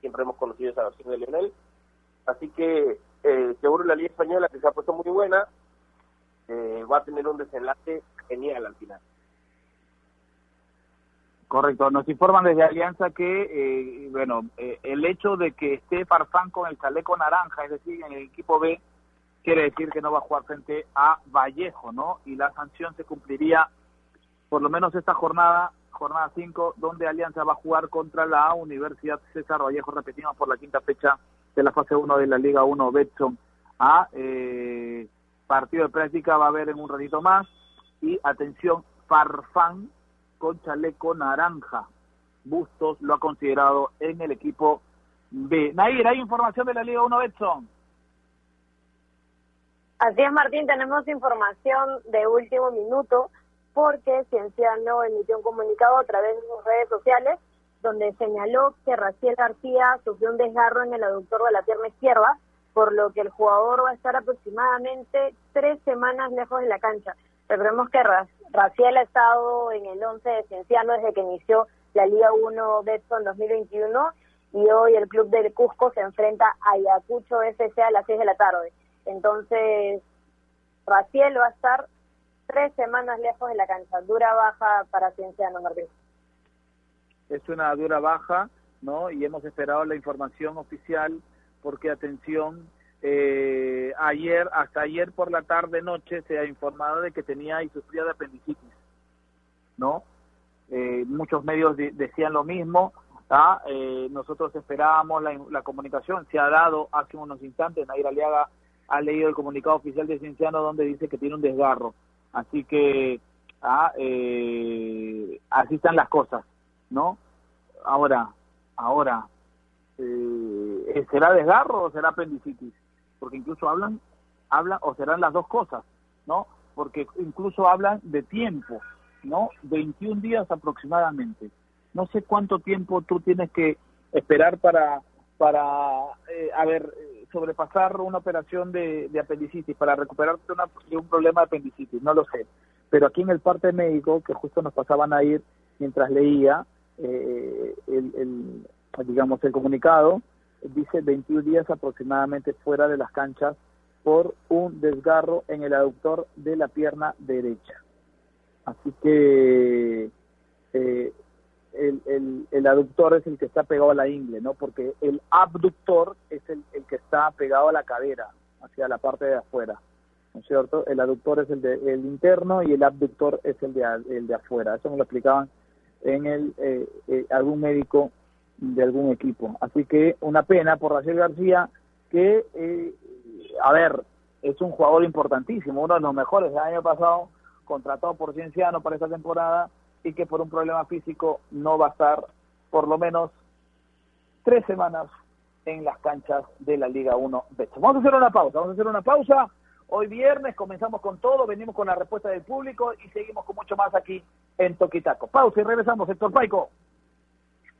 siempre hemos conocido esa versión de Lionel. Así que eh, seguro la Liga Española, que se ha puesto muy buena, eh, va a tener un desenlace genial al final. Correcto, nos informan desde Alianza que, eh, bueno, eh, el hecho de que esté Farfán con el chaleco naranja, es decir, en el equipo B, quiere decir que no va a jugar frente a Vallejo, ¿no? Y la sanción se cumpliría por lo menos esta jornada jornada 5, donde Alianza va a jugar contra la Universidad César Vallejo, repetimos por la quinta fecha de la fase 1 de la Liga 1 Betson a eh, partido de práctica va a haber en un ratito más. Y atención Farfán con chaleco naranja Bustos lo ha considerado en el equipo B. Nair, ¿hay información de la Liga 1 Betson? Así es, Martín, tenemos información de último minuto porque Cienciano emitió un comunicado a través de sus redes sociales donde señaló que Raciel García sufrió un desgarro en el aductor de la pierna izquierda, por lo que el jugador va a estar aproximadamente tres semanas lejos de la cancha. Recordemos que Raciel ha estado en el 11 de Cienciano desde que inició la Liga 1 Betson 2021 y hoy el club del Cusco se enfrenta a Ayacucho FC a las 6 de la tarde. Entonces, Raciel va a estar tres semanas lejos de la cancha. Dura baja para Cienciano, Martín. Es una dura baja, ¿no? Y hemos esperado la información oficial porque, atención, eh, ayer, hasta ayer por la tarde, noche, se ha informado de que tenía y sufría de apendicitis, ¿no? Eh, muchos medios de decían lo mismo, ¿ah? eh, nosotros esperábamos la, la, comunicación, se ha dado hace unos instantes, Nair Aliaga ha leído el comunicado oficial de Cienciano donde dice que tiene un desgarro. Así que ah, eh, así están las cosas, ¿no? Ahora, ahora, eh, ¿será desgarro o será apendicitis? Porque incluso hablan hablan, o serán las dos cosas, ¿no? Porque incluso hablan de tiempo, ¿no? 21 días aproximadamente. No sé cuánto tiempo tú tienes que esperar para, para eh, a ver, sobrepasar una operación de, de apendicitis, para recuperarte de un problema de apendicitis, no lo sé. Pero aquí en el parte médico, que justo nos pasaban a ir mientras leía eh, el, digamos, el comunicado, dice 21 días aproximadamente fuera de las canchas por un desgarro en el aductor de la pierna derecha. Así que eh, el, el, el, aductor es el que está pegado a la ingle, ¿no? Porque el abductor es el, el que está pegado a la cadera, hacia la parte de afuera, ¿no es cierto? El aductor es el, de, el interno y el abductor es el de, el de afuera. Eso me lo explicaban en el eh, eh, algún médico de algún equipo. Así que una pena por Raciel García, que, eh, a ver, es un jugador importantísimo, uno de los mejores del año pasado, contratado por Cienciano para esta temporada y que por un problema físico no va a estar por lo menos tres semanas en las canchas de la Liga 1 B. Vamos a hacer una pausa, vamos a hacer una pausa. Hoy viernes comenzamos con todo, venimos con la respuesta del público y seguimos con mucho más aquí en Toquitaco. Pausa y regresamos, Héctor Paico.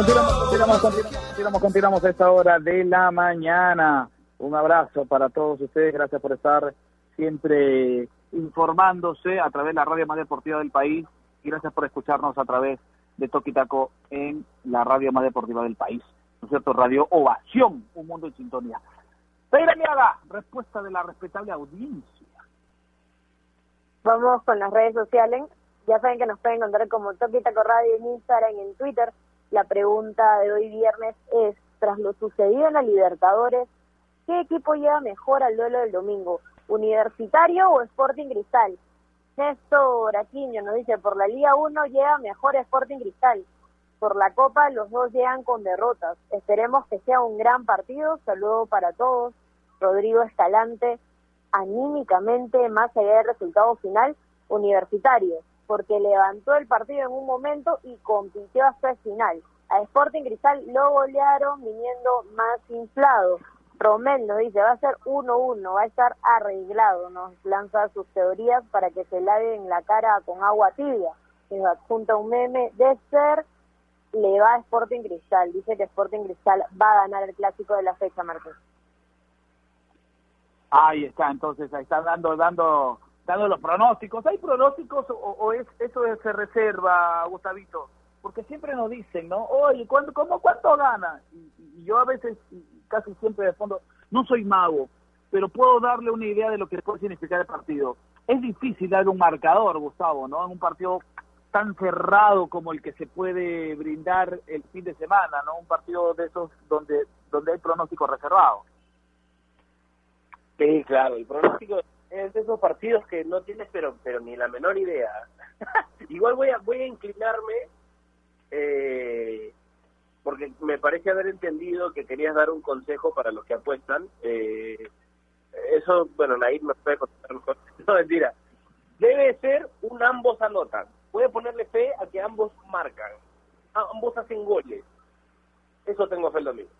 Continuamos, continuamos, continuamos, continuamos, esta hora de la mañana. Un abrazo para todos ustedes, gracias por estar siempre informándose a través de la radio más deportiva del país y gracias por escucharnos a través de Toquitaco en la radio más deportiva del país. ¿No es cierto? Radio Ovación, un mundo en sintonía. Peira respuesta de la respetable audiencia. Vamos con las redes sociales. Ya saben que nos pueden encontrar como Toquitaco Radio en Instagram en Twitter. La pregunta de hoy viernes es, tras lo sucedido en la Libertadores, ¿qué equipo lleva mejor al duelo del domingo? ¿Universitario o Sporting Cristal? Néstor Aquino nos dice, por la Liga 1 lleva mejor Sporting Cristal. Por la Copa los dos llegan con derrotas. Esperemos que sea un gran partido. Saludo para todos. Rodrigo Escalante, anímicamente, más allá del resultado final, universitario porque levantó el partido en un momento y compitió hasta el final. A Sporting Cristal lo golearon viniendo más inflado. Romel nos dice, va a ser 1-1, va a estar arreglado, nos lanza sus teorías para que se lave en la cara con agua tibia. Nos adjunta un meme de ser, le va a Sporting Cristal, dice que Sporting Cristal va a ganar el clásico de la fecha, Martín. Ahí está, entonces, ahí está dando, dando dando los pronósticos. ¿Hay pronósticos o, es eso se reserva, Gustavito? Porque siempre nos dicen, ¿no? Oye, ¿cuánto, cómo, ¿cuánto gana? Y, y, yo a veces, casi siempre de fondo, no soy mago, pero puedo darle una idea de lo que puede significar el partido. Es difícil darle un marcador, Gustavo, ¿no? En un partido tan cerrado como el que se puede brindar el fin de semana, ¿no? Un partido de esos donde donde hay pronóstico reservado. Sí, claro, el pronóstico es de esos partidos que no tienes pero pero ni la menor idea. Igual voy a voy a inclinarme eh, porque me parece haber entendido que querías dar un consejo para los que apuestan. Eh, eso, bueno, Nair me puede contestar mejor. No, mentira. Debe ser un ambos anotan. Puede ponerle fe a que ambos marcan. Ambos hacen goles. Eso tengo fe el domingo.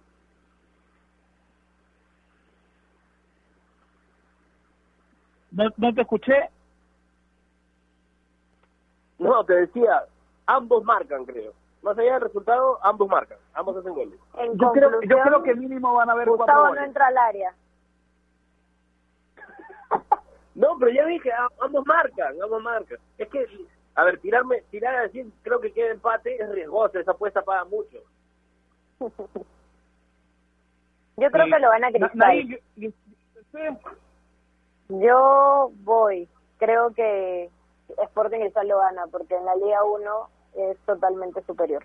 No, no te escuché. No, te decía, ambos marcan, creo. Más allá del resultado, ambos marcan. Ambos hacen goles. En Yo creo, yo creo que mínimo van a haber cuatro Gustavo no goles. entra al área. No, pero ya dije, ambos marcan, ambos marcan. Es que, a ver, tirarme, tirar a decir, creo que queda empate, es riesgoso, esa apuesta paga mucho. Yo creo que lo van a. Nair, yo-. Yo voy. Creo que Sporting Cristal lo gana porque en la Liga 1 es totalmente superior.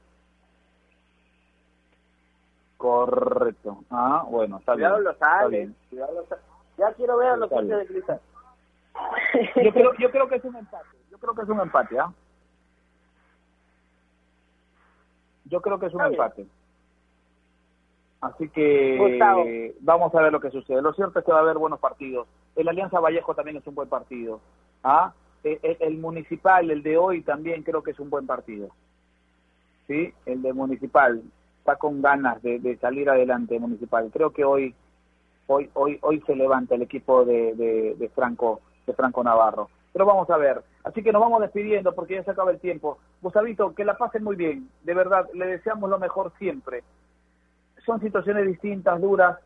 Correcto. Ah, bueno, está Cuidado bien. los está sales, bien. cuidado los sales. Ya quiero ver a los hinchas de cristal. Yo creo, yo creo que es un empate. Yo creo que es un empate, ¿ah? Yo creo que es un Está bien. empate. Así que Gustavo. vamos a ver lo que sucede. Lo cierto es que va a haber buenos partidos. El Alianza Vallejo también es un buen partido. ¿Ah? El, el- el municipal, el de hoy también creo que es un buen partido. ¿Sí? El de municipal está con ganas de, de salir adelante municipal. Creo que hoy hoy hoy hoy se levanta el equipo de, de, de Franco de Franco Navarro. Pero vamos a ver. Así que nos vamos despidiendo porque ya se acaba el tiempo. Gustavito, que la pasen muy bien. De verdad, le deseamos lo mejor siempre. Son situaciones distintas, duras,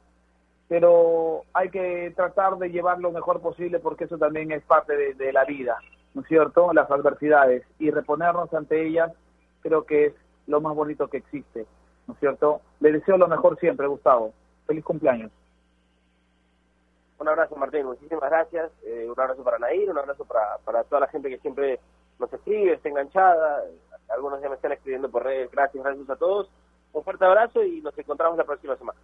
pero hay que tratar de llevar lo mejor posible porque eso también es parte de, la vida, ¿no es cierto? Las adversidades y reponernos ante ellas creo que es lo más bonito que existe, ¿no es cierto? Le deseo lo mejor siempre, Gustavo. Feliz cumpleaños. Un abrazo, Martín, muchísimas gracias. Eh, un abrazo para Nair, un abrazo para, para toda la gente que siempre nos escribe, está enganchada. Algunos ya me están escribiendo por redes. Gracias, gracias a todos. Un fuerte abrazo y nos encontramos la próxima semana.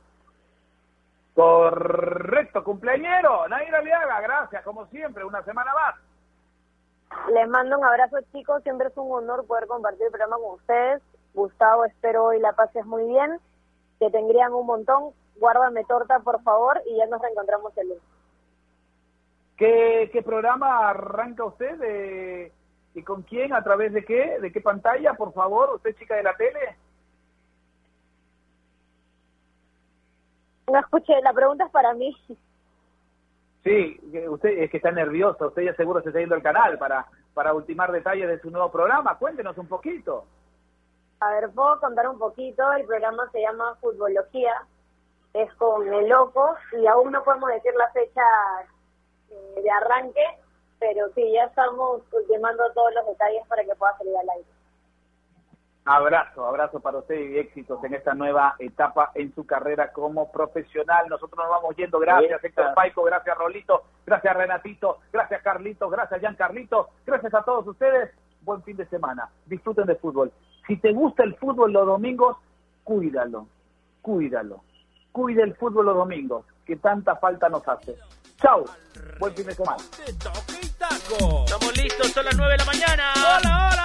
Correcto, cumpleañero, Nair Aliaga, gracias, como siempre, una semana más. Les mando un abrazo, chicos. Siempre es un honor poder compartir el programa con ustedes. Gustavo, espero hoy la pases muy bien. Que tendrían un montón. Guárdame torta, por favor, y ya nos reencontramos el lunes. ¿Qué, qué programa arranca usted? De, ¿Y con quién? ¿A través de qué? ¿De qué pantalla, por favor? ¿Usted chica de la tele? No escuché, la pregunta es para mí. Sí, usted es que está nerviosa, usted ya seguro se está yendo al canal para, para ultimar detalles de su nuevo programa. Cuéntenos un poquito. A ver, puedo contar un poquito. El programa se llama Futbología. Es con el loco y aún no podemos decir la fecha eh, de arranque, pero sí, ya estamos ultimando todos los detalles para que pueda salir al aire. Abrazo, abrazo para usted y éxitos en esta nueva etapa en su carrera como profesional. Nosotros nos vamos yendo. Gracias. Héctor Paico, gracias, Rolito, gracias, Renatito, gracias, Carlitos, gracias, Jan Carlito, gracias a todos ustedes. Buen fin de semana. Disfruten de fútbol. Si te gusta el fútbol los domingos, cuídalo, cuídalo. Cuida el fútbol los domingos, que tanta falta nos hace. Chau, buen fin de semana. De toque y taco. Estamos listos, son las 9 de la mañana.